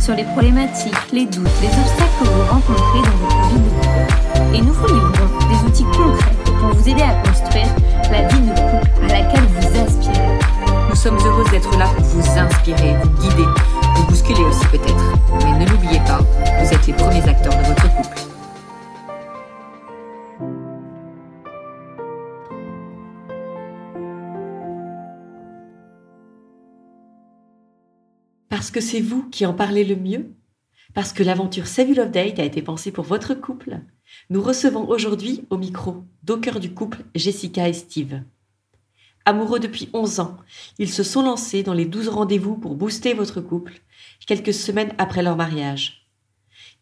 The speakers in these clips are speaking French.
sur les problématiques, les doutes, les obstacles que vous rencontrez dans votre vie de couple. Et nous vous livrons des outils concrets pour vous aider à construire la vie de couple à laquelle vous aspirez. Nous sommes heureuses d'être là pour vous inspirer, vous guider, vous bousculer aussi peut-être. Parce que c'est vous qui en parlez le mieux Parce que l'aventure Save Love Date a été pensée pour votre couple Nous recevons aujourd'hui au micro d'au cœur du couple Jessica et Steve. Amoureux depuis 11 ans, ils se sont lancés dans les 12 rendez-vous pour booster votre couple quelques semaines après leur mariage.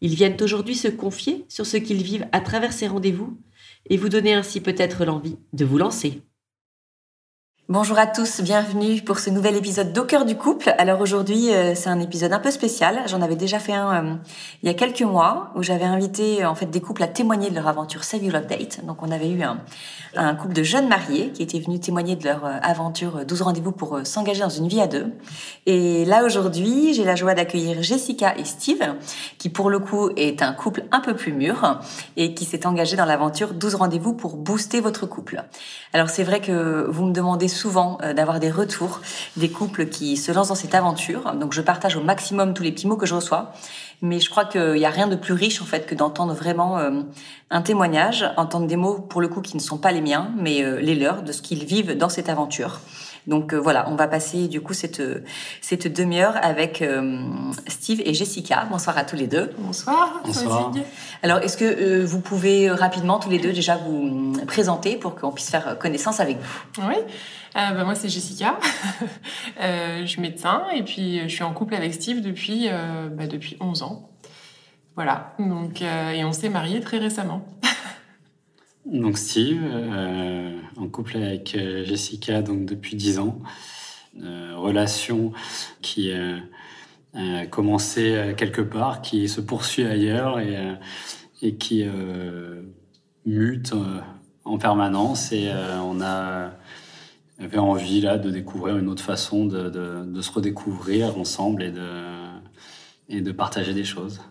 Ils viennent aujourd'hui se confier sur ce qu'ils vivent à travers ces rendez-vous et vous donner ainsi peut-être l'envie de vous lancer. Bonjour à tous, bienvenue pour ce nouvel épisode d'Au cœur du couple. Alors aujourd'hui, euh, c'est un épisode un peu spécial. J'en avais déjà fait un euh, il y a quelques mois où j'avais invité en fait des couples à témoigner de leur aventure Save Your Love Date. Donc on avait eu un, couple de jeunes mariés qui étaient venus témoigner de leur euh, aventure 12 rendez-vous pour s'engager dans une vie à deux. Et là aujourd'hui, j'ai la joie d'accueillir Jessica et Steve qui pour le coup est un couple un peu plus mûr et qui s'est engagé dans l'aventure 12 rendez-vous pour booster votre couple. Alors c'est vrai que vous me demandez souvent euh, d'avoir des retours des couples qui se lancent dans cette aventure. Donc je partage au maximum tous les petits mots que je reçois. Mais je crois qu'il n'y a rien de plus riche en fait que d'entendre vraiment euh, un témoignage, entendre des mots pour le coup qui ne sont pas les miens, mais euh, les leurs, de ce qu'ils vivent dans cette aventure. Donc voilà, on va passer du coup cette, cette demi-heure avec Steve et Jessica. Bonsoir à tous les deux. Bonsoir. Bonsoir. Alors est-ce que vous pouvez rapidement tous les deux déjà vous présenter pour qu'on puisse faire connaissance avec vous? Oui. Euh, bah, moi, c'est Jessica. euh, je suis médecin et puis je suis en couple avec Steve depuis, euh, bah, depuis 11 ans. Voilà. Donc, euh, et on s'est mariés très récemment. donc Steve, euh, en couple avec Jessica donc depuis 10 ans. relation qui a commencé quelque part, qui se poursuit ailleurs et, et qui mute en permanence. Et on a avait envie là de découvrir une autre façon de, de, de, se redécouvrir ensemble et de, et de partager des choses.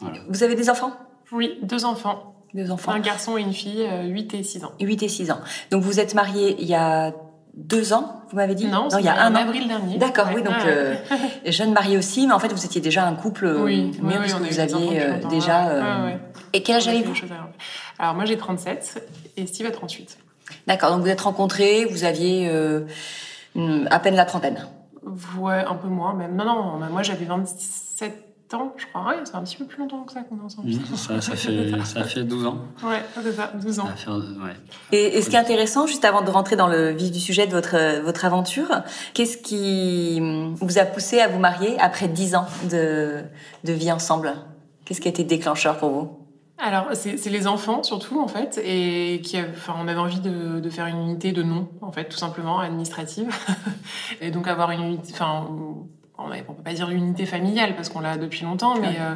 Voilà. Vous avez des enfants? Oui, deux enfants. Deux enfants. Un garçon et une fille, 8 et 6 ans. 8 et 6 ans. Donc vous êtes mariés il y a deux ans, vous m'avez dit? Non, non il y a un an. avril dernier. D'accord, oui, donc euh, jeune marié aussi, mais en fait vous étiez déjà un couple oui, mieux oui, parce oui, que vous aviez euh, déjà. Euh... Et quel âge avez-vous? Alors moi j'ai 37 et Steve a 38. D'accord, donc vous êtes rencontrés, vous aviez euh, à peine la trentaine. Ouais, un peu moins même. Non, non, moi j'avais 27 ans, je crois. Ouais, c'est un petit peu plus longtemps que ça qu'on est ensemble. Ça, ça, fait, ça fait 12 ans. Ouais, c'est ça, 12 ans. Fait, ouais. Et, et, ce qui est intéressant, juste avant de rentrer dans le vif du sujet de votre, votre aventure, qu'est-ce qui vous a poussé à vous marier après 10 ans de, de vie ensemble? Qu'est-ce qui a été déclencheur pour vous? Alors, c'est les enfants surtout, en fait, et qui, enfin, on avait envie de, de, faire une unité de nom, en fait, tout simplement, administrative. et donc avoir une unité, enfin, on ne peut pas dire unité familiale parce qu'on l'a depuis longtemps, mais euh,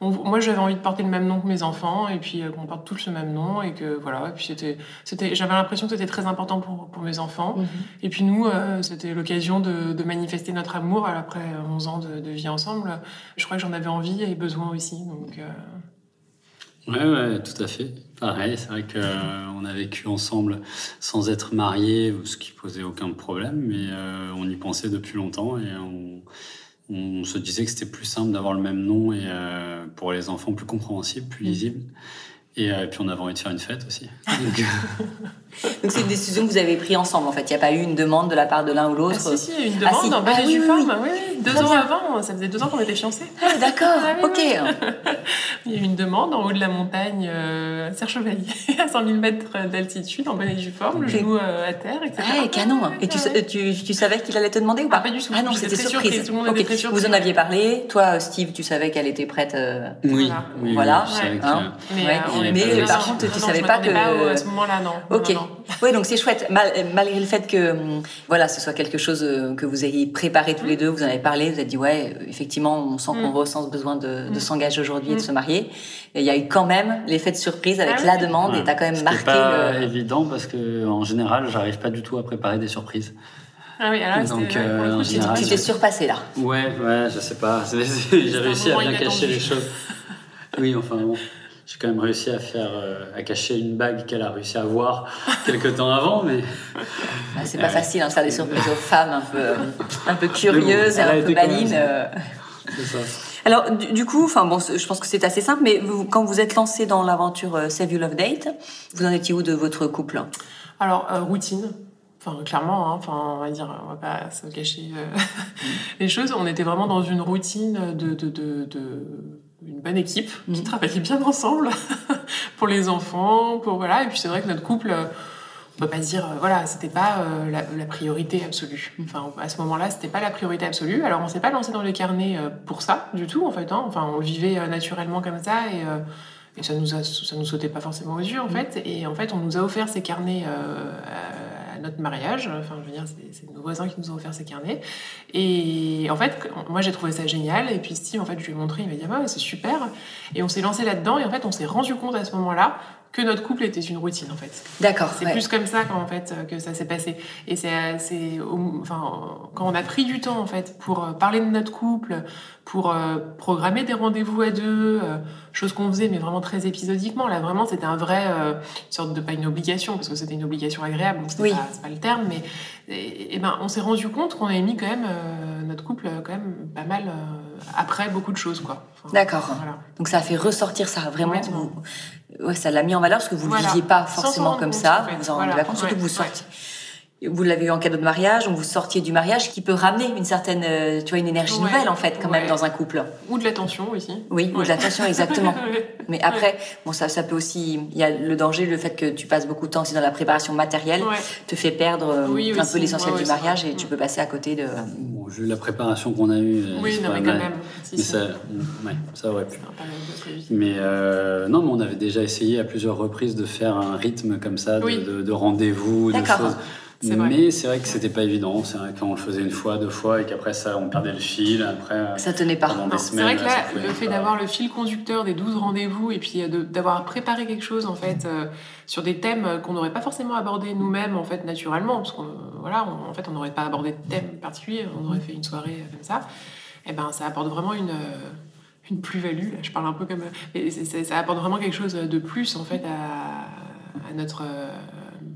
on, moi j'avais envie de porter le même nom que mes enfants et puis euh, qu'on porte tous le même nom et que voilà. Et puis c'était, c'était, j'avais l'impression que c'était très important pour, pour mes enfants. Mm -hmm. Et puis nous, euh, c'était l'occasion de, de, manifester notre amour après 11 ans de, de vie ensemble. Je crois que j'en avais envie et besoin aussi. Donc Ouais, ouais, tout à fait. Pareil, c'est vrai qu'on euh, a vécu ensemble sans être mariés, ce qui posait aucun problème, mais euh, on y pensait depuis longtemps et on, on se disait que c'était plus simple d'avoir le même nom et euh, pour les enfants plus compréhensible, plus lisible. Et, puis on avait envie de faire une fête aussi. Donc, Donc c'est une décision que vous avez prise ensemble en fait. Il n'y a pas eu une demande de la part de l'un ou Ah, l'autre. si, si, il y a eu une Ah, demande si. en bas Ah, oui, oui, forme. oui. Oui, oui, deux Très ans bien. avant, ça faisait deux ans qu'on était fiancés. Ah, D'accord, Ah, oui, ok. oui. Il y a eu une demande en haut de la montagne euh, à Serre-Chevalier, à 100 000 mètres d'altitude, en bonne et due forme, le genou euh, à terre, etc. Ah, canon. Et tu, Ouais. sais- tu, tu savais qu'il allait te demander ou pas Ah, pas du tout. Ah non, c'était surprise. surprise. Tout le monde Ok. était très surpris. Vous en aviez parlé. Toi, Steve, tu savais qu'elle était prête. euh, oui, Voilà. ouais, hein. Mais, Ouais. euh, Mais par contre, tu savais pas que- au- à ce moment-là, non. Ok. Oui, donc c'est chouette. Mal- malgré le fait que hum, voilà, ce soit quelque chose euh, que vous ayez préparé tous les deux, vous en avez parlé, vous avez dit ouais, effectivement, on sent qu'on Mm. ressent ce besoin de, de Mm. s'engager aujourd'hui et de Mm. se marier. Et il y a eu quand même l'effet de surprise avec Ah la oui. demande et Ouais. t'as quand même marqué pas le. évident parce que en général, j'arrive pas du tout à préparer des surprises. Ah oui, alors Donc, euh, coup, en c'était- général, Tu t'es surpassé là. Ouais, ouais, je sais pas. J'ai réussi à bien cacher les choses. Oui, enfin bon. J'ai quand même réussi à faire, euh, à cacher une bague qu'elle a réussi à voir quelques temps avant, mais Ah, C'est pas Ouais. facile hein, de faire des surprises aux femmes un peu, euh, un peu curieuses et elle a un peu ça. euh. ça. Alors, du, du coup, enfin bon, je pense que c'est assez simple, mais vous- quand vous êtes lancé dans l'aventure euh, Save You Love Date, vous en étiez où de votre couple? Alors, euh, routine. Enfin, clairement, hein, enfin, on va dire, on va pas se cacher euh, les choses. On était vraiment dans une routine de, de, de, de- une bonne équipe qui Mhm. travaillait bien ensemble pour les enfants, pour voilà. Et puis c'est vrai que notre couple, on peut pas se dire, euh, voilà, c'était pas euh, la, la priorité absolue. Enfin, à ce moment-là, c'était pas la priorité absolue. Alors, on s'est pas lancé dans les carnets euh, pour ça du tout, en fait. hein. Enfin, on vivait naturellement comme ça et euh, et ça nous a, ça nous sautait pas forcément aux yeux en fait. Et en fait, on nous a offert ces carnets euh, notre mariage. Enfin, je veux dire, c'est- nos voisins qui nous ont offert ces carnets. Et en fait, moi j'ai trouvé ça génial. Et puis Steve, en fait, je lui ai montré, il m'a dit ah c'est super. Et on s'est lancé là-dedans. Et en fait, on s'est rendu compte à ce moment-là que notre couple était une routine en fait. D'accord. C'est ouais. plus comme ça qu'en fait euh, que ça s'est passé. Et c'est, euh, enfin, quand on a pris du temps en fait pour euh, parler de notre couple, pour euh, programmer des rendez-vous à deux, euh, chose qu'on faisait mais vraiment très épisodiquement. Là vraiment c'était un vrai euh, une sorte de pas une obligation parce que c'était une obligation agréable, donc c'était Oui. pas, c'est pas le terme, mais et, et ben on s'est rendu compte qu'on avait mis quand même notre couple quand même pas mal après beaucoup de choses quoi. Enfin, D'accord. Voilà. Donc ça a fait ressortir ça, vraiment. Ouais, ça l'a mis en valeur parce que vous ne Voilà. le visiez pas forcément comme compte, ça. en fait. Vous en rendez Voilà. compte, surtout que vous ouais. Vous l'avez eu en cadeau de mariage, donc vous sortiez du mariage qui peut ramener une certaine, euh, tu vois, une énergie Ouais. nouvelle en fait quand même dans un couple. Ou de l'attention aussi. Oui, ou de l'attention exactement. Mais après, bon, ça, ça peut aussi, il y a le danger, le fait que tu passes beaucoup de temps aussi dans la préparation matérielle, Ouais. te fait perdre euh, Oui, un aussi. peu l'essentiel Ouais, du mariage et tu peux passer à côté de. Bon, vu la préparation qu'on a eue, euh, Oui, c'est non, mais quand mal. même. Si, Mais si. ça, ouais, ça aurait pu. Mais euh, non, mais on avait déjà essayé à plusieurs reprises de faire un rythme comme ça, de, Oui. de- de rendez-vous, de D'accord. choses. C'est vrai. Mais c'est vrai que c'était pas évident. C'est vrai quand on le faisait une fois, deux fois, et qu'après ça, on perdait le fil. Après, euh, Ça tenait pas. C'est vrai que là, le fait pas- d'avoir le fil conducteur des 12 rendez-vous et puis euh, de- d'avoir préparé quelque chose en fait euh, sur des thèmes qu'on n'aurait pas forcément abordés nous-mêmes en fait naturellement parce qu'on voilà, on- en fait on n'aurait pas abordé de thème particulier, on aurait fait une soirée comme ça. Et ben ça apporte vraiment une une plus-value. Là, je parle un peu comme mais ça apporte vraiment quelque chose de plus en fait à, à notre euh,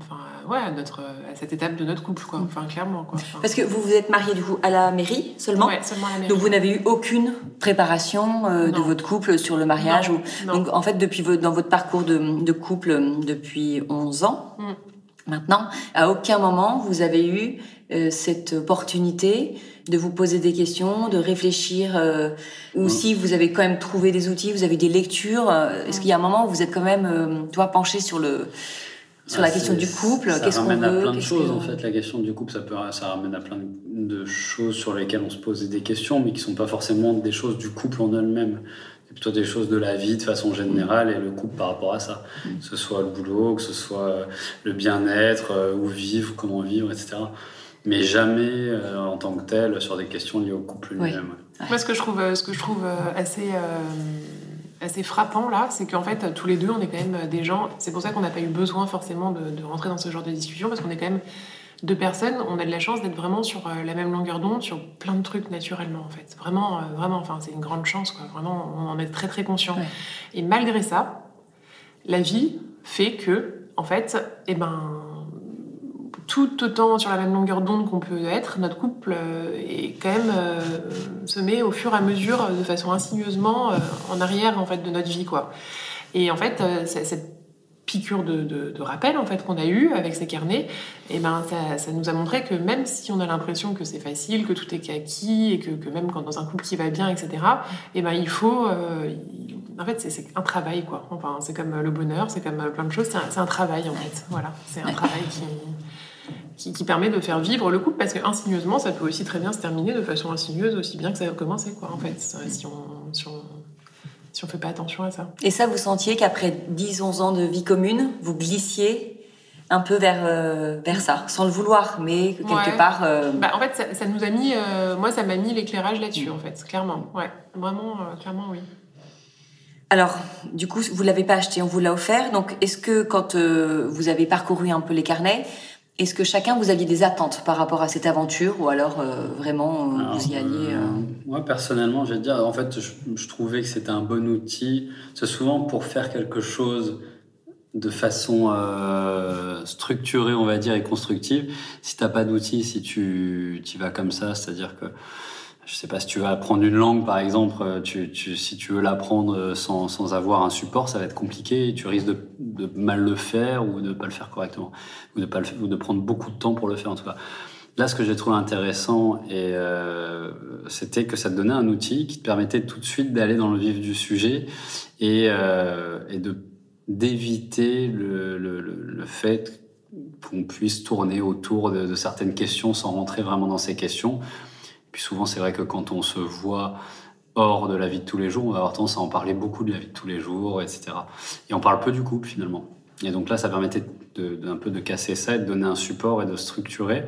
enfin ouais à notre à cette étape de notre couple quoi. Enfin clairement quoi. Enfin, Parce que vous vous êtes marié du coup à la mairie seulement. ouais, seulement à la mairie. Donc vous n'avez eu aucune préparation euh, de votre couple sur le mariage Non, ou... non. Donc en fait depuis dans votre parcours de, de couple depuis 11 ans Mm. maintenant, à aucun moment vous avez eu euh, cette opportunité de vous poser des questions, de réfléchir euh, ou Mm. si vous avez quand même trouvé des outils, vous avez des lectures, euh, est-ce qu'il y a un moment où vous êtes quand même euh, toi penché sur le sur la Ah, question du couple, ça qu'est-ce qu'on ramène à veut, plein de choses que- en fait. La question du couple, ça peut, ça ramène à plein de, choses sur lesquelles on se pose des questions, mais qui sont pas forcément des choses du couple en elle-même. C'est plutôt des choses de la vie de façon générale et le couple par rapport à ça. Que ce soit le boulot, que ce soit euh, le bien-être, euh, où vivre, comment vivre, etc. Mais jamais euh, en tant que tel sur des questions liées au couple Oui. lui-même. Moi, ce que je trouve, ce que je trouve assez, euh, assez frappant là, c'est qu'en fait, tous les deux, on est quand même des gens. C'est pour ça qu'on n'a pas eu besoin forcément de, de rentrer dans ce genre de discussion, parce qu'on est quand même deux personnes. On a de la chance d'être vraiment sur euh, la même longueur d'onde, sur plein de trucs naturellement, en fait. Vraiment, euh, vraiment. Enfin, c'est une grande chance, quoi. Vraiment, on en est très, très conscient. Ouais. Et malgré ça, la vie fait que, en fait, eh ben tout autant sur la même longueur d'onde qu'on peut être, notre couple est quand même se met au fur et à mesure, de façon insinueusement, en arrière en fait de notre vie, quoi. Et en fait, cette piqûre de, de, rappel en fait qu'on a eu avec ces carnets, et eh ben ça, ça, nous a montré que même si on a l'impression que c'est facile, que tout est acquis et que, que, même quand dans un couple qui va bien, etc. Et eh ben il faut, euh, en fait c'est un travail quoi. Enfin c'est comme le bonheur, c'est comme plein de choses, c'est un, un, travail en fait. Voilà, c'est un travail qui, qui, permet de faire vivre le couple parce que insinueusement ça peut aussi très bien se terminer de façon insinueuse aussi bien que ça a commencé quoi en fait si on, si on si on fait pas attention à ça. Et ça, vous sentiez qu'après 10-11 ans de vie commune, vous glissiez un peu vers, euh, vers ça, sans le vouloir, mais quelque part. Euh, bah, en fait, ça, nous a mis, euh, moi, ça m'a mis l'éclairage là-dessus, en fait, clairement. Ouais, vraiment, clairement, oui. Alors, du coup, vous l'avez pas acheté, on vous l'a offert. Donc, est-ce que quand vous avez parcouru un peu les carnets, est-ce que chacun vous aviez des attentes par rapport à cette aventure ou alors euh, vraiment euh, vous y alliez euh, Moi personnellement, je vais dire, en fait, je, trouvais que c'était un bon outil. C'est souvent pour faire quelque chose de façon structurée, on va dire, et constructive. Si t'as pas d'outil, si tu y vas comme ça, c'est-à-dire que je sais pas si tu veux apprendre une langue, par exemple, euh, si tu veux l'apprendre euh, sans, avoir un support, ça va être compliqué tu risques de, mal le faire ou de pas le faire correctement ou de prendre beaucoup de temps pour le faire en tout cas. Là, ce que j'ai trouvé intéressant, euh, c'était que ça te donnait un outil qui te permettait tout de suite d'aller dans le vif du sujet et, de d'éviter le, fait qu'on puisse tourner autour de certaines questions sans rentrer vraiment dans ces questions puis souvent, c'est vrai que quand on se voit hors de la vie de tous les jours, on va avoir tendance à en parler beaucoup de la vie de tous les jours, etc. Et on parle peu du couple finalement. Et donc là, ça permettait d'un peu de casser ça et de donner un support et de structurer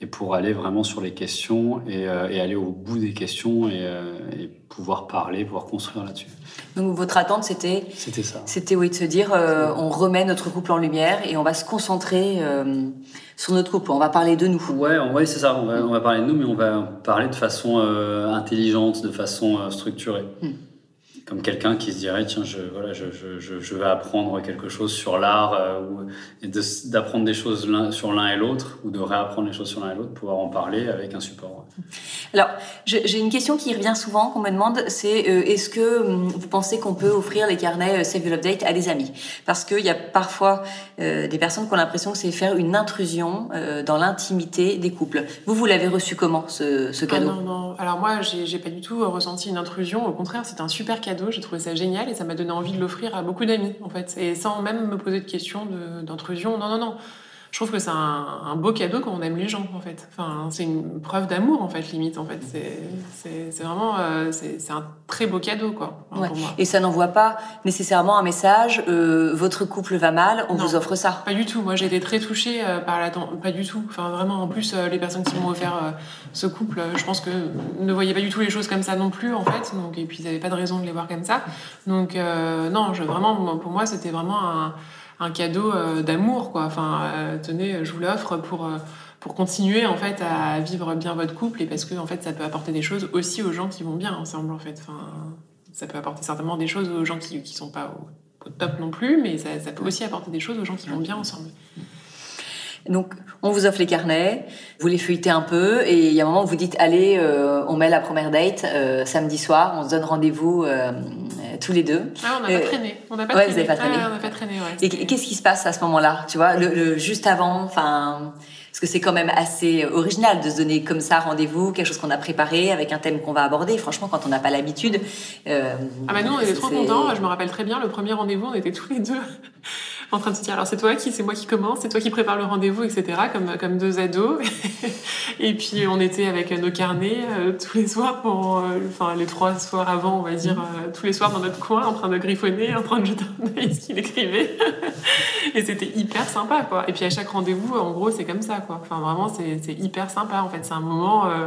et pour aller vraiment sur les questions et, euh, aller au bout des questions euh, et, pouvoir parler, pouvoir construire là-dessus. Donc votre attente, c'était C'était ça. C'était oui de se dire, euh, on remet notre couple en lumière et on va se concentrer sur notre couple. On va parler de nous. Ouais, ouais c'est ça. On va, on va, parler de nous, mais on va parler de façon intelligente, de façon structurée. Hmm comme quelqu'un qui se dirait tiens je voilà je, je, je vais apprendre quelque chose sur l'art euh, ou d'apprendre des choses sur l'un et l'autre ou de réapprendre les choses sur l'un et l'autre pouvoir en parler avec un support alors j'ai une question qui revient souvent qu'on me demande c'est euh, est-ce que hum, vous pensez qu'on peut offrir les carnets euh, Save Your Update à des amis? Parce qu'il y a parfois des personnes qui ont l'impression que c'est faire une intrusion dans l'intimité des couples. Vous vous l'avez reçu comment ce, ce cadeau? Ah non non. Alors moi j'ai pas du tout ressenti une intrusion. Au contraire c'est un super cadeau j'ai trouvé ça génial et ça m'a donné envie de l'offrir à beaucoup d'amis, en fait. Et sans même me poser de questions d'intrusion. Non, non, non je trouve que c'est un, beau cadeau quand on aime les gens en fait. Enfin, c'est une preuve d'amour en fait limite en fait. C'est vraiment euh, c'est un très beau cadeau quoi pour moi. Et ça n'envoie pas nécessairement un message. Euh, votre couple va mal, on vous offre ça. Pas du tout. Moi j'ai été très touchée euh, par la pas du tout. Enfin vraiment en plus les personnes qui m'ont offert ce couple, je pense que ne voyaient pas du tout les choses comme ça non plus en fait. Donc et puis ils n'avaient pas de raison de les voir comme ça. Donc non, je, vraiment pour moi c'était vraiment un un cadeau euh, d'amour, quoi. Enfin, euh, tenez, je vous l'offre pour euh, pour continuer en fait à vivre bien votre couple et parce que en fait ça peut apporter des choses aussi aux gens qui vont bien ensemble en fait. Enfin, ça peut apporter certainement des choses aux gens qui qui sont pas au, top non plus, mais ça, peut aussi apporter des choses aux gens qui vont bien ensemble. Donc, on vous offre les carnets, vous les feuilletez un peu, et il y a un moment où vous dites, allez, on met la première date samedi soir, on se donne rendez-vous tous les deux. Ah, on n'a pas traîné. On n'a pas, pas traîné. Ah, on n'a pas traîné. Ouais, et qu'est-ce qui se passe à ce moment-là Tu vois, le, juste avant, enfin. Parce que c'est quand même assez original de se donner comme ça rendez-vous, quelque chose qu'on a préparé avec un thème qu'on va aborder. Franchement, quand on n'a pas l'habitude. Euh, ah bah nous, on était trop contents. Je me rappelle très bien, le premier rendez-vous, on était tous les deux en train de se dire alors c'est toi qui, c'est moi qui commence, c'est toi qui prépare le rendez-vous, etc. Comme, comme deux ados. et puis on était avec nos carnets euh, tous les soirs, pour, euh, enfin les trois soirs avant, on va dire, euh, tous les soirs dans notre coin, en train de griffonner, en train de jeter un œil ce qu'il écrivait. et c'était hyper sympa, quoi. Et puis à chaque rendez-vous, en gros, c'est comme ça, quoi. Enfin vraiment, c'est hyper sympa, en fait. C'est un moment euh,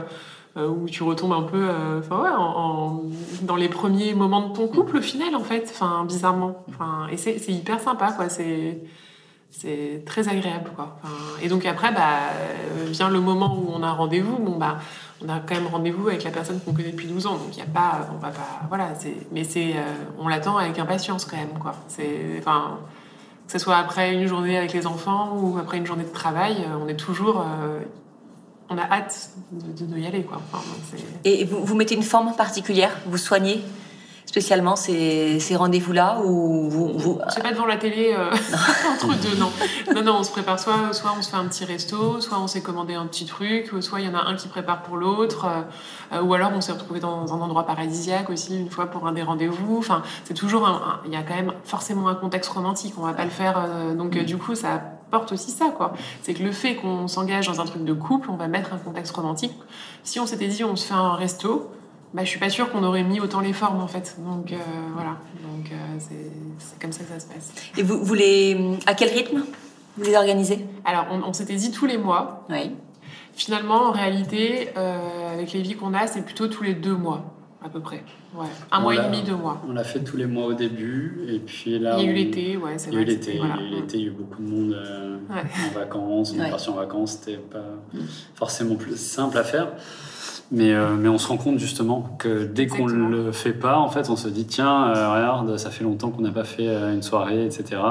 où tu retombes un peu euh, enfin ouais, dans les premiers moments de ton couple au final en fait enfin bizarrement. Enfin et c'est hyper sympa quoi. C'est c'est très agréable quoi. Et donc après bah euh, vient le moment où on a rendez-vous. Bon bah on a quand même rendez-vous avec la personne qu'on connaît depuis 12 ans. Donc y a pas on va pas voilà c'est mais c'est on l'attend avec impatience quand même quoi. C'est Que ce soit après une journée avec les enfants ou après une journée de travail, on est toujours on a hâte de, de, y aller. Quoi. et vous, vous mettez une forme particulière? Vous soignez spécialement ces, ces rendez-vous-là ou vous, vous... C'est pas devant la télé euh, entre deux, non. Non, non, on se prépare soit, soit on se fait un petit resto, soit on s'est commandé un petit truc, soit il y en a un qui prépare pour l'autre, euh, ou alors on s'est retrouvé dans un endroit paradisiaque aussi une fois pour un des rendez-vous. Enfin, c'est toujours il y a quand même forcément un contexte romantique. On va pas le faire, euh, donc du coup ça porte aussi ça, quoi. C'est que le fait qu'on s'engage dans un truc de couple, on va mettre un contexte romantique. Si on s'était dit on se fait un resto, bah, je suis pas sûre qu'on aurait mis autant les formes en fait. Donc euh, voilà, donc euh, c'est comme ça que ça se passe. Et vous, vous à quel rythme vous les organisez? Alors on, s'était dit tous les mois. Oui. Finalement, en réalité, euh, avec les vies qu'on a, c'est plutôt tous les deux mois à peu près. Ouais. Un mois et demi, deux mois. On l'a fait tous les mois au début, et puis là. Il y a eu l'été, ouais, c'est vrai. Il y a eu l'été, il y a eu beaucoup de monde en vacances, on est parti en vacances, c'était pas mm. forcément plus simple à faire. Mais, euh, mais on se rend compte justement que dès qu'on ne le fait pas, en fait, on se dit tiens, euh, regarde, ça fait longtemps qu'on n'a pas fait euh, une soirée, etc.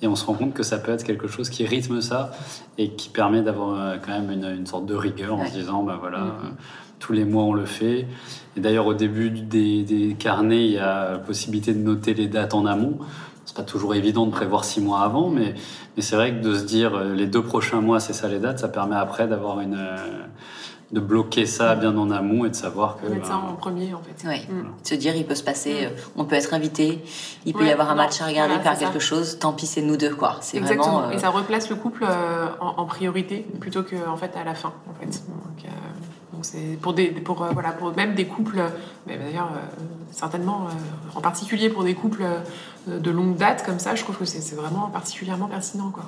Et, et, on se rend compte que ça peut être quelque chose qui rythme ça et qui permet d'avoir quand même une, une, sorte de rigueur en se disant bah voilà, mm-hmm. Tous les mois on le fait. Et d'ailleurs, au début des, des, carnets, il y a la possibilité de noter les dates en amont. C'est pas toujours évident de prévoir six mois avant, mais, mais c'est vrai que de se dire les deux prochains mois, c'est ça les dates, ça permet après d'avoir une de bloquer ça bien en amont et de savoir que. Mettre ça ben, en premier, en fait. Oui. Mm. Se dire, il peut se passer, mm. euh, on peut être invité, il peut y avoir un match à regarder, faire quelque chose, tant pis, c'est nous deux, quoi. C'est Exactement. Vraiment, euh, Et ça replace le couple euh, en, priorité plutôt qu'en en fait à la fin, en fait. Donc, donc c'est pour des, pour voilà, pour même des couples, mais d'ailleurs certainement, en particulier pour des couples de longue date comme ça, je trouve que c'est vraiment particulièrement pertinent, quoi.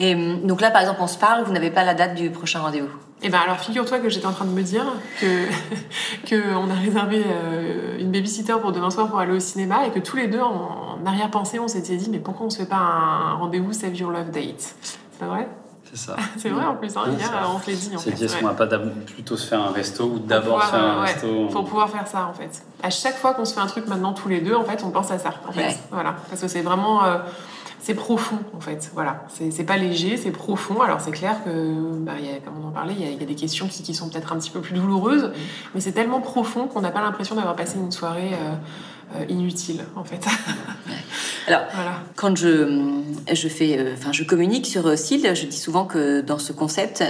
Et donc là, par exemple, on se parle, vous n'avez pas la date du prochain rendez-vous? Eh ben alors figure-toi que j'étais en train de me dire que que on a réservé euh, une babysitter pour demain soir pour aller au cinéma et que tous les deux en, arrière-pensée on s'était dit mais pourquoi on se fait pas un rendez-vous Save Your Love Date? C'est vrai? C'est ça. c'est vrai en plus hein, hier on se l'est dit. C'est dit est-ce qu'on va pas plutôt se faire un resto ou d'abord faire un resto Pour pouvoir faire ça en fait. À chaque fois qu'on se fait un truc maintenant tous les deux en fait on pense à ça en fait. Voilà parce que c'est vraiment euh, c'est profond en fait. Voilà, c'est pas léger, c'est profond. Alors c'est clair que, bah, y a, comme on en parlait, il y, y, a des questions qui, qui sont peut-être un petit peu plus douloureuses, mais c'est tellement profond qu'on n'a pas l'impression d'avoir passé une soirée euh, euh, inutile en fait. Alors, voilà. quand je, je fais, euh, enfin, je communique sur SIL, je dis souvent que dans ce concept,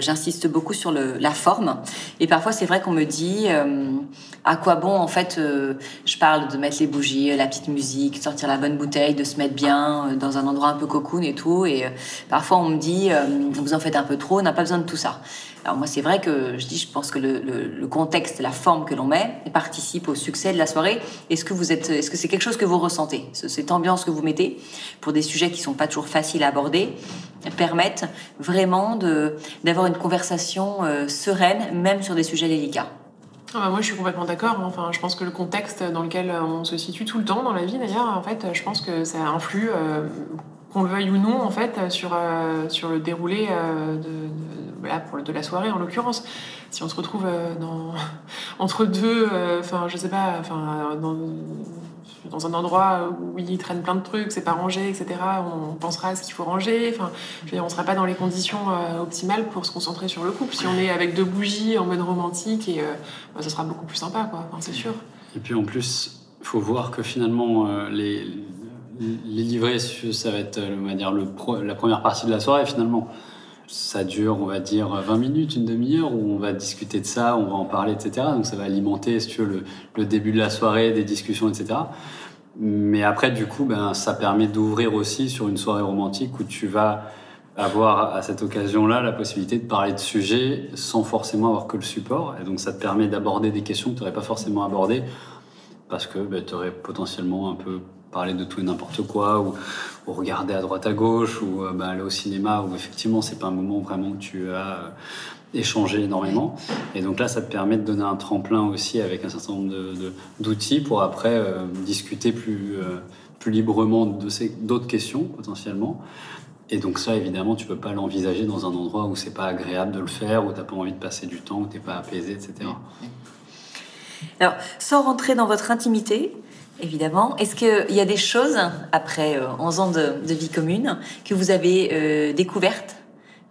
j'insiste beaucoup sur le, la forme. Et parfois, c'est vrai qu'on me dit à quoi bon en fait je parle de mettre les bougies, la petite musique, sortir la bonne bouteille, de se mettre bien dans un endroit un peu cocoon et tout. Et parfois on me dit vous en faites un peu trop, on n'a pas besoin de tout ça. Alors moi, c'est vrai que je dis, je pense que le, le, contexte, la forme que l'on met participe au succès de la soirée. Est-ce que vous êtes, est-ce que c'est quelque chose que vous ressentez, cette ambiance que vous mettez pour des sujets qui sont pas toujours faciles à aborder, permettent vraiment d'avoir une conversation euh, sereine, même sur des sujets délicats. Ah bah moi, je suis complètement d'accord. Enfin, je pense que le contexte dans lequel on se situe tout le temps dans la vie, d'ailleurs, en fait, je pense que ça influe, euh, qu'on le veuille ou non, en fait, sur, euh, sur le déroulé de la soirée en l'occurrence. Si on se retrouve euh, entre deux, euh, enfin, je sais pas, enfin, dans, un endroit où il traîne plein de trucs, c'est pas rangé, etc., on pensera à ce qu'il faut ranger. Enfin, on sera pas dans les conditions euh, optimales pour se concentrer sur le couple. Si on est avec deux bougies en mode romantique, et, bah, ça sera beaucoup plus sympa, quoi, c'est sûr. Et puis en plus, faut voir que finalement, les, les livrets, ça va être on dire, la première partie de la soirée finalement ça dure, on va dire, 20 minutes, une demi-heure, où on va discuter de ça, on va en parler, etc. Donc ça va alimenter, si tu veux, le, début de la soirée, des discussions, etc. Mais après, du coup, ben, ça permet d'ouvrir aussi sur une soirée romantique où tu vas avoir à cette occasion-là la possibilité de parler de sujets sans forcément avoir que le support. Et donc ça te permet d'aborder des questions que tu n'aurais pas forcément abordées parce que ben, tu aurais potentiellement un peu parler de tout et n'importe quoi, ou, regarder à droite à gauche, ou euh, bah, aller au cinéma, où effectivement c'est pas un moment vraiment où tu as euh, échangé énormément. Et donc là, ça te permet de donner un tremplin aussi avec un certain nombre d'outils pour après euh, discuter plus, plus librement d'autres questions potentiellement. Et donc ça, évidemment, tu peux pas l'envisager dans un endroit où c'est pas agréable de le faire, où t'as pas envie de passer du temps, où t'es pas apaisé, etc. Alors, sans rentrer dans votre intimité, Évidemment. Est-ce qu'il y a des choses, après 11 ans de, vie commune, que vous avez découvertes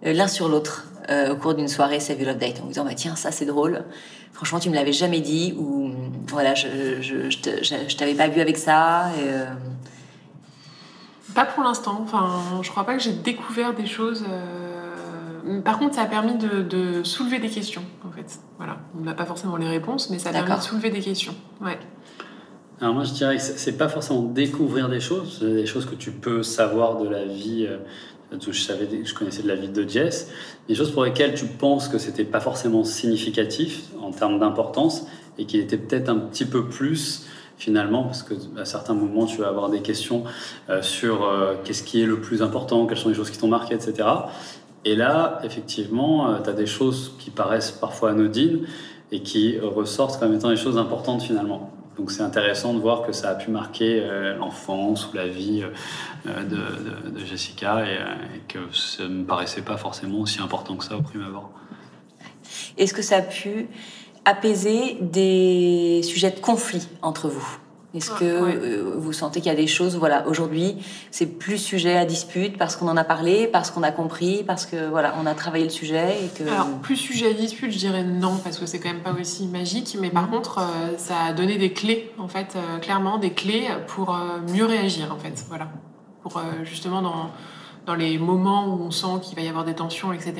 l'un sur l'autre au cours d'une soirée Save Love Date en vous disant bah, tiens ça c'est drôle franchement tu me l'avais jamais dit ou voilà je je, je, t'avais pas vu avec ça pas pour l'instant. Enfin, je crois pas que j'ai découvert des choses. Euh, par contre, ça a permis de, soulever des questions, en fait. Voilà. On n'a pas forcément les réponses, mais ça a permis de soulever des questions. Ouais. Alors moi, je dirais que c'est pas forcément découvrir des choses, des choses que tu peux savoir de la vie. Euh, je savais, je connaissais de la vie de Jess, des choses pour lesquelles tu penses que c'était pas forcément significatif en termes d'importance et qu'il était peut-être un petit peu plus finalement, parce que à certains moments, tu vas avoir des questions euh, sur euh, qu'est-ce qui est le plus important, quelles sont les choses qui t'ont marqué, etc. Et là, effectivement, euh, tu as des choses qui paraissent parfois anodines et qui ressortent comme étant des choses importantes finalement. Donc c'est intéressant de voir que ça a pu marquer l'enfance ou la vie de, Jessica et, et, que ça me paraissait pas forcément aussi important que ça au prime abord. Est-ce que ça a pu apaiser des sujets de conflit entre vous? Est-ce que euh, vous sentez qu'il y a des choses, voilà, aujourd'hui, c'est plus sujet à dispute parce qu'on en a parlé, parce qu'on a compris, parce que voilà, on a travaillé le sujet et que. Alors plus sujet à dispute, je dirais non parce que c'est quand même pas aussi magique, mais par contre, euh, ça a donné des clés, en fait, euh, clairement des clés pour mieux réagir, en fait, voilà, pour justement dans dans les moments où on sent qu'il va y avoir des tensions, etc.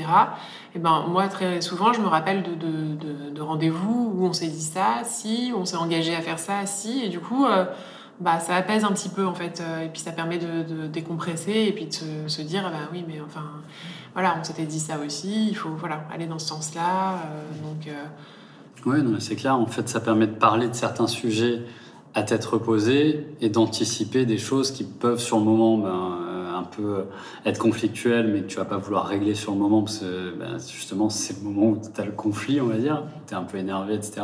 Et ben moi très souvent je me rappelle de, de, de, rendez-vous où on s'est dit ça, si, on s'est engagé à faire ça, si, et du coup euh, bah ça apaise un petit peu en fait, euh, et puis ça permet de, décompresser et puis de se, se dire bah oui mais enfin voilà on s'était dit ça aussi, il faut voilà aller dans ce sens-là, euh, donc. Oui, c'est clair. En fait, ça permet de parler de certains sujets à tête reposée et d'anticiper des choses qui peuvent sur le moment ben, peu être conflictuel, mais que tu vas pas vouloir régler sur le moment, parce que ben, justement, c'est le moment où tu as le conflit, on va dire, tu es un peu énervé, etc.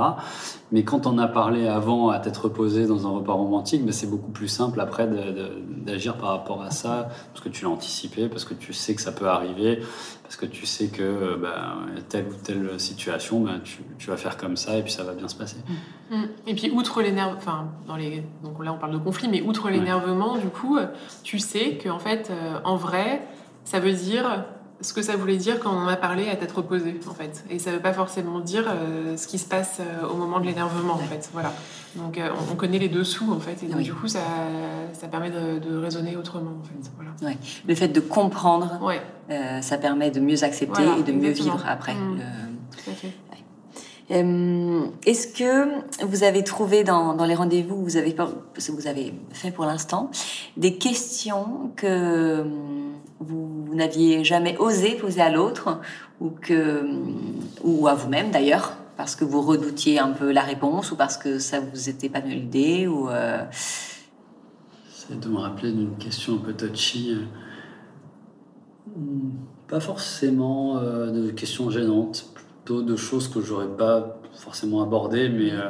Mais quand on a parlé avant à tête reposée dans un repas romantique, ben, c'est beaucoup plus simple après d'agir par rapport à ça, parce que tu l'as anticipé, parce que tu sais que ça peut arriver, parce que tu sais que ben, telle ou telle situation, ben, tu, tu, vas faire comme ça et puis ça va bien se passer. Mmh. Et puis outre l'énervement, enfin dans les, donc là on parle de conflit, mais outre l'énervement, du coup, tu sais que en fait, euh, en vrai, ça veut dire ce que ça voulait dire quand on a parlé à tête reposée, en fait. Et ça veut pas forcément dire euh, ce qui se passe euh, au moment de l'énervement, en fait. Voilà. Donc euh, on, connaît les dessous, en fait. Et donc, du coup, ça, ça permet de, raisonner autrement, en fait. Voilà. Le fait de comprendre, ça permet de mieux accepter et de mieux vivre après. Mmh. Tout à fait. Est-ce que vous avez trouvé dans, les rendez-vous que vous avez, fait pour l'instant des questions que vous n'aviez jamais osé poser à l'autre ou que ou à vous-même d'ailleurs parce que vous redoutiez un peu la réponse ou parce que ça vous était pas de l'idée ou euh... C'est de me rappeler d'une question un peu touchy. Hmm, pas forcément euh, de questions gênantes, de choses que j'aurais pas forcément abordées, mais euh,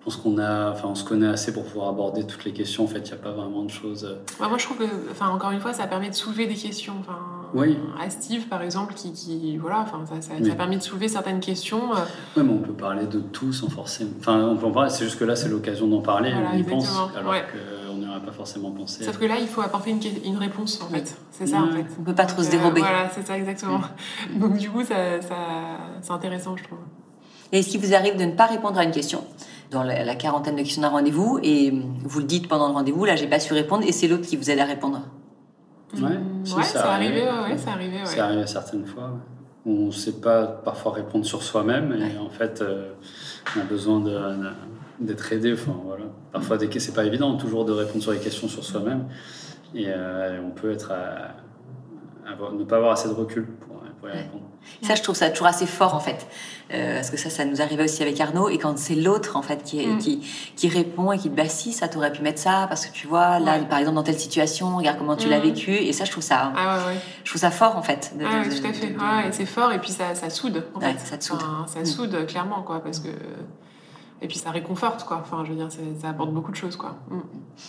je pense qu'on a, enfin, on se connaît assez pour pouvoir aborder toutes les questions. En fait, il n'y a pas vraiment de choses. Euh. moi, je trouve que, enfin, encore une fois, ça permet de soulever des questions. Enfin, oui. À Steve, par exemple, qui, qui voilà, enfin, ça, ça, a permis de soulever certaines questions. Euh. Oui, mais on peut parler de tout sans forcément. Enfin, on peut en parler. C'est juste que là, c'est l'occasion d'en parler. on y pense, alors aurait pas forcément pensé. Sauf que là, il faut apporter une, une réponse, en fait. C'est ça, en fait. On peut pas trop se dérober. voilà, c'est ça, exactement. Donc, du coup, ça, ça c'est intéressant, je trouve. Et est-ce qu'il vous arrive de ne pas répondre à une question dans la, quarantaine de questions d'un rendez-vous et vous le dites pendant le rendez-vous, là j'ai pas su répondre et c'est l'autre qui vous aide à répondre. Ouais, mmh, ça, ça arrivé, ouais, ça arrivé. Ça arrive certaines fois. On ne sait pas parfois répondre sur soi-même et en fait euh, on a besoin d'être aidé. Enfin, voilà. Parfois c'est pas évident toujours de répondre sur les questions sur soi-même et euh, on peut être ne pas avoir assez de recul pour, pour y répondre. Ça, je trouve ça toujours assez fort, en fait. Euh, parce que ça, ça nous arrivait aussi avec Arnaud. Et quand c'est l'autre, en fait, qui, mm. qui, qui, répond et qui te bah si, ça t'aurait pu mettre ça, parce que tu vois, là, par exemple, dans telle situation, regarde comment tu l'as mm. vécu. Et ça, je trouve ça, ah, ouais, je trouve ça fort, en fait. ah, oui, tout à fait. et c'est fort, et puis ça, ça soude, en fait. Ça, soude. ça mm. soude, clairement, quoi, parce que et puis ça réconforte, quoi. Enfin, je veux dire, ça, apporte beaucoup de choses, quoi. Mm.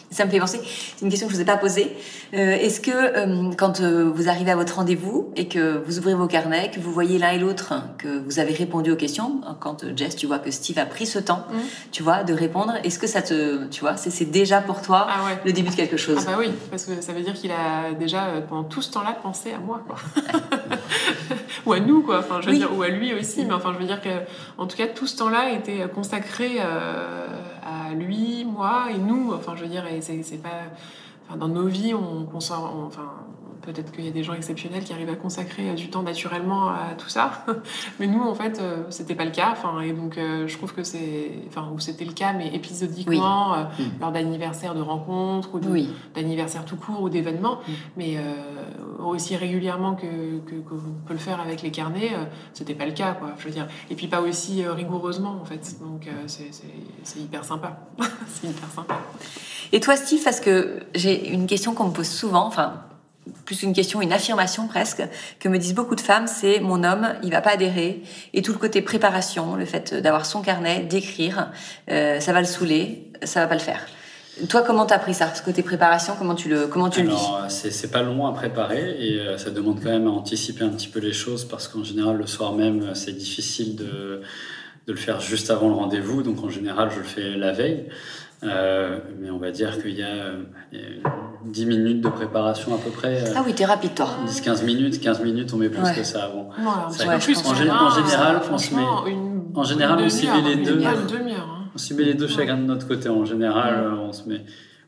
Ça me fait penser, c'est une question que je vous ai pas posée. Euh, est-ce que euh, quand euh, vous arrivez à votre rendez-vous et que vous ouvrez vos carnets, que vous voyez l'un et l'autre, que vous avez répondu aux questions, quand Jess, tu vois que Steve a pris ce temps, mm. tu vois, de répondre, est-ce que ça te, tu vois, c'est déjà pour toi ah le début de quelque chose? Ah bah oui, parce que ça veut dire qu'il a déjà pendant tout ce temps-là pensé à moi, quoi. ou à nous, quoi. Enfin, je veux dire, ou à lui aussi, mais enfin, je veux dire que, en tout cas, tout ce temps-là était consacré euh, à lui, moi et nous. Enfin, je veux dire, c'est pas. Enfin, dans nos vies, on, on, enfin, Peut-être qu'il y a des gens exceptionnels qui arrivent à consacrer euh, du temps naturellement à tout ça. Mais nous, en fait, euh, c'était pas le cas. Enfin, et donc, euh, je trouve que c'est. Enfin, où c'était le cas, mais épisodiquement, mm. lors d'anniversaires de rencontres, ou d'anniversaires tout court, ou d'événements. Mm. Mais aussi régulièrement que, que, peut le faire avec les carnets, c'était pas le cas, quoi. Je veux dire. Et puis, pas aussi rigoureusement, en fait. Donc, c'est hyper sympa. c'est hyper sympa. Et toi, Steve, parce que j'ai une question qu'on me pose souvent, enfin, plus une question, une affirmation presque, que me disent beaucoup de femmes, c'est mon homme, il va pas adhérer. Et tout le côté préparation, le fait d'avoir son carnet, d'écrire, euh, ça va le saouler, ça va pas le faire. Toi, comment t'as pris ça, ce côté préparation Comment tu le, comment tu Alors, c'est pas long à préparer et euh, ça demande quand même à anticiper un petit peu les choses parce qu'en général, le soir même, c'est difficile de le faire juste avant le rendez-vous. Donc, en général, je le fais la veille. Euh, mais on va dire qu'il y a 10 euh, minutes de préparation à peu près. Euh, ah oui, t'es rapide toi. 10-15 minutes, 15 minutes, on met plus que ça avant. Ouais, plus, en, général, on se met, en général, on s'y met les deux. Hein. On s'y met les deux chacun de notre côté. En général, on se met.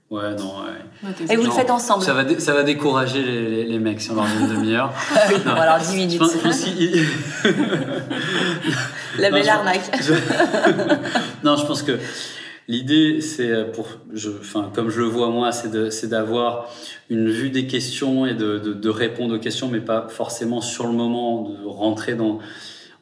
Ouais, non. Ouais. Et vous le faites ensemble Ça va, ça va décourager les, les, mecs si on leur donne une demi-heure. ah oui, bon, alors 10 minutes. La belle arnaque. non, je pense que L'idée, c'est pour, je, enfin, comme je le vois moi, c'est d'avoir une vue des questions et de, de, répondre aux questions, mais pas forcément sur le moment, de rentrer dans,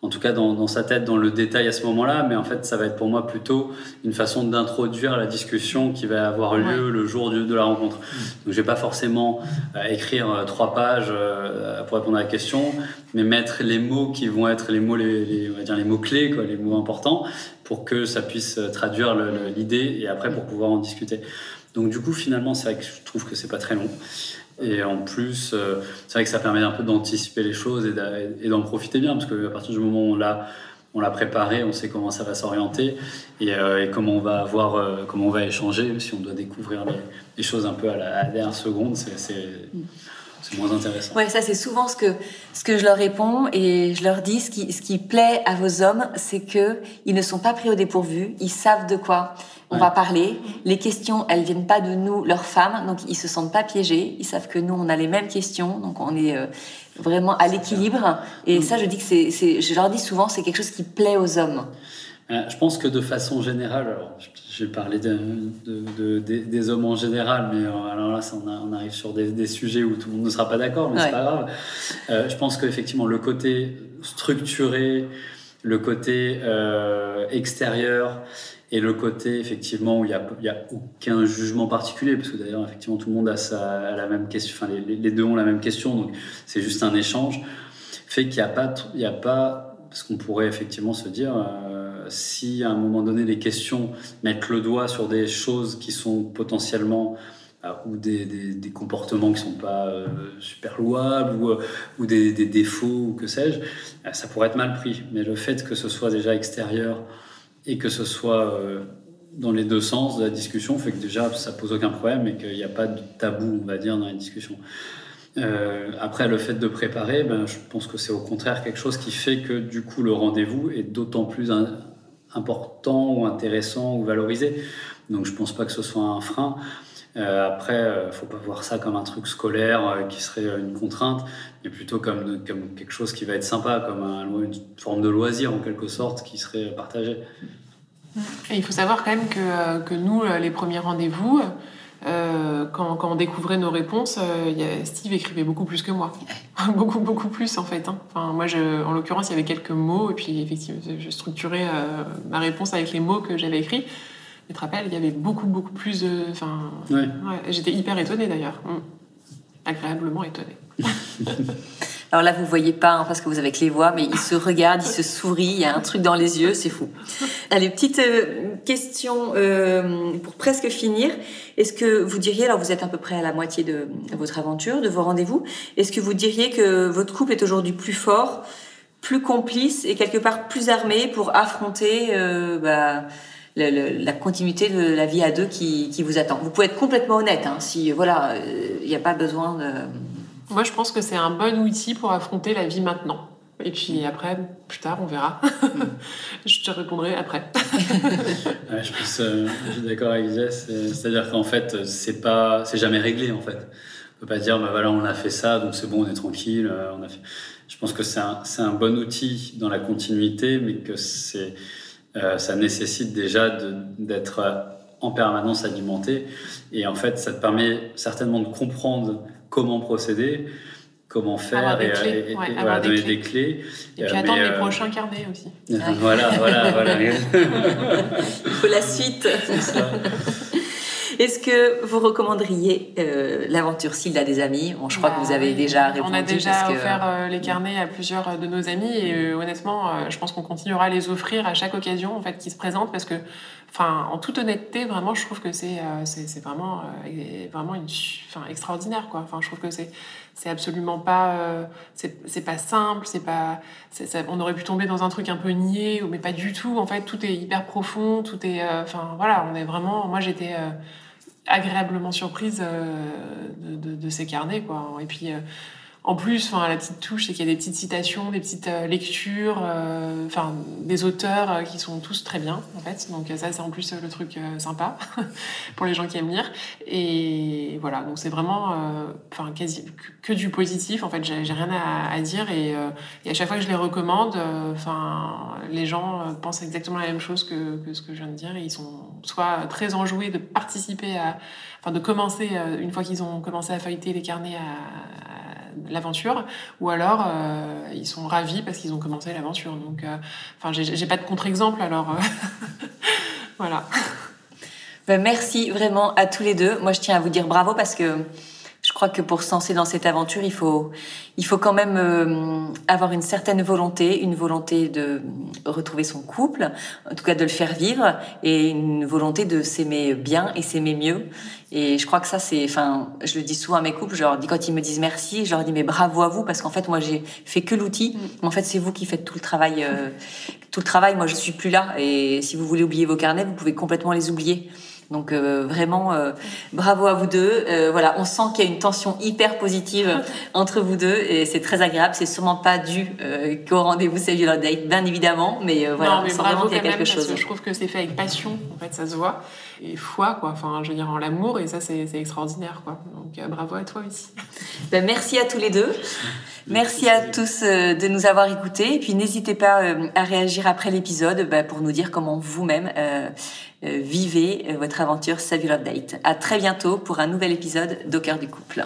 en tout cas dans, dans, sa tête, dans le détail à ce moment-là, mais en fait, ça va être pour moi plutôt une façon d'introduire la discussion qui va avoir lieu le jour de, de, la rencontre. Mm. Donc, je vais pas forcément euh, écrire euh, trois pages euh, pour répondre à la question, mais mettre les mots qui vont être les mots, les, les on va dire les mots clés, quoi, les mots importants, pour que ça puisse traduire l'idée et après pour pouvoir en discuter. Donc, du coup, finalement, c'est vrai que je trouve que c'est pas très long. Et en plus, euh, c'est vrai que ça permet un peu d'anticiper les choses et d'en profiter bien, parce qu'à partir du moment où on l'a l'a préparé, on sait comment ça va s'orienter et, euh, comment on va avoir, euh, comment on va échanger. Si on doit découvrir les, choses un peu à la, dernière seconde, c'est moins intéressant. Ouais, ça c'est souvent ce que ce que je leur réponds et je leur dis ce qui ce qui plaît à vos hommes, c'est que ils ne sont pas pris au dépourvu, ils savent de quoi on va parler. Les questions, elles viennent pas de nous, leurs femmes, donc ils se sentent pas piégés. Ils savent que nous, on a les mêmes questions, donc on est euh, vraiment à l'équilibre. Et ça, je dis que c'est, je leur dis souvent, c'est quelque chose qui plaît aux hommes. Euh, je pense que de façon générale, alors, je vais parler de, des hommes en général, mais euh, alors là, on, arrive sur des, sujets où tout le monde ne sera pas d'accord, mais c'est pas grave. je pense qu'effectivement, le côté structuré, le côté extérieur, et le côté effectivement où il n'y a, y a aucun jugement particulier, parce que d'ailleurs effectivement tout le monde a, sa, la même question, enfin les, deux ont la même question, donc c'est juste un échange, fait qu'il n'y a pas, il y a pas, parce qu'on pourrait effectivement se dire, euh, si à un moment donné les questions mettent le doigt sur des choses qui sont potentiellement euh, ou des, des, comportements qui sont pas euh, super louables ou, ou des, défauts ou que sais-je, ça pourrait être mal pris. Mais le fait que ce soit déjà extérieur et que ce soit euh, dans les deux sens de la discussion fait que déjà ça pose aucun problème et qu'il n'y a pas de tabou, on va dire, dans les discussions. Euh, après, le fait de préparer, ben, je pense que c'est au contraire quelque chose qui fait que du coup le rendez-vous est d'autant plus important ou intéressant ou valorisé. Donc je pense pas que ce soit un frein. Euh, après, euh, faut pas voir ça comme un truc scolaire euh, qui serait une contrainte, mais plutôt comme, comme quelque chose qui va être sympa, comme une forme de loisir en quelque sorte qui serait partagé. Et il faut savoir quand même que, que nous, les premiers rendez-vous, quand, quand, on découvrait nos réponses, Steve écrivait beaucoup plus que moi. beaucoup, beaucoup plus en fait. Hein. Enfin, moi, je, en l'occurrence, il y avait quelques mots, et puis effectivement, je structurais ma réponse avec les mots que j'avais écrits. Tu te rappelles, il y avait beaucoup, beaucoup plus de. Enfin, J'étais hyper étonnée d'ailleurs. Hum. Agréablement étonnée. Alors là, vous voyez pas hein, parce que vous avez que les voix, mais il se regarde, il se sourit, il y a un truc dans les yeux, c'est fou. Allez, petite euh, question euh, pour presque finir. Est-ce que vous diriez, alors vous êtes à peu près à la moitié de votre aventure, de vos rendez-vous, est-ce que vous diriez que votre couple est aujourd'hui plus fort, plus complice et quelque part plus armé pour affronter euh, bah, la continuité de la vie à deux qui, qui, vous attend? Vous pouvez être complètement honnête, hein, si voilà, il n'y a pas besoin de moi, je pense que c'est un bon outil pour affronter la vie maintenant. Et puis après, plus tard, on verra. je te répondrai après. je pense, euh, je suis d'accord avec Jess. C'est-à-dire qu'en fait, c'est pas, c'est jamais réglé en fait. On peut pas dire, bah voilà, on a fait ça, donc c'est bon, on est tranquille. Euh, on a fait... Je pense que c'est un, un, bon outil dans la continuité, mais que c'est, euh, ça nécessite déjà d'être en permanence alimenté. Et en fait, ça te permet certainement de comprendre comment procéder, comment faire et, et, donner des clés. Et puis attendre les euh, prochains carnets aussi. voilà, voilà, voilà. Il faut la suite. Est-ce que vous recommanderiez euh, l'aventure s'il a des amis? Bon, Je crois que vous avez bah déjà répondu. On a déjà offert euh, les carnets à plusieurs de nos amis et honnêtement, je pense qu'on continuera à les offrir à chaque occasion en fait qui se présente parce que Enfin, en toute honnêteté, vraiment, je trouve que c'est euh, vraiment euh, vraiment une, enfin, extraordinaire quoi. Enfin, je trouve que c'est c'est absolument pas euh, c'est pas simple, c'est pas on aurait pu tomber dans un truc un peu niais, mais pas du tout. En fait, tout est hyper profond, tout est enfin voilà, on est vraiment. Moi, j'étais agréablement surprise de, de, de, ces carnets quoi. Et puis en plus, enfin, la petite touche, c'est qu'il y a des petites citations, des petites euh, lectures, euh, enfin, des auteurs euh, qui sont tous très bien, en fait. Donc ça, c'est en plus le truc sympa pour les gens qui aiment lire. Et voilà, donc c'est vraiment, enfin, quasi que, du positif. En fait, j'ai rien à, dire. Et, et, à chaque fois que je les recommande, enfin, les gens pensent exactement la même chose que, que, ce que je viens de dire. Et ils sont soit très enjoués de participer à, enfin, de commencer une fois qu'ils ont commencé à feuilleter les carnets à l'aventure, ou alors euh, ils sont ravis parce qu'ils ont commencé l'aventure. Donc, euh, enfin, j'ai pas de contre-exemple, alors euh, voilà. Ben, merci vraiment à tous les deux. Moi, je tiens à vous dire bravo parce que je crois que pour se lancer dans cette aventure, il faut, il faut quand même euh, avoir une certaine volonté, une volonté de retrouver son couple, en tout cas de le faire vivre, et une volonté de s'aimer bien et s'aimer mieux. Et je crois que ça, c'est, enfin, je le dis souvent à mes couples, je leur dis quand ils me disent merci, je leur dis mais bravo à vous parce qu'en fait moi j'ai fait que l'outil, mm. mais en fait c'est vous qui faites tout le travail, euh, tout le travail. Moi je suis plus là, et si vous voulez oublier vos carnets, vous pouvez complètement les oublier. Donc euh, vraiment, euh, bravo à vous deux. Euh, voilà, on sent qu'il y a une tension hyper positive entre vous deux et c'est très agréable. C'est sûrement pas dû qu'au rendez-vous c'est Your Date, bien évidemment, mais voilà, non, mais bravo qu'il y a quelque chose. Parce que je trouve que c'est fait avec passion. En fait, ça se voit et foi, quoi. Enfin, je veux dire en l'amour et ça c'est extraordinaire, quoi. Donc bravo à toi aussi. Ben, merci à tous les deux. Merci à tous de nous avoir écoutés. Et puis n'hésitez pas à réagir après l'épisode ben, pour nous dire comment vous-même euh, vivez euh, votre aventure Save Your Date. À très bientôt pour un nouvel épisode d'Au du couple.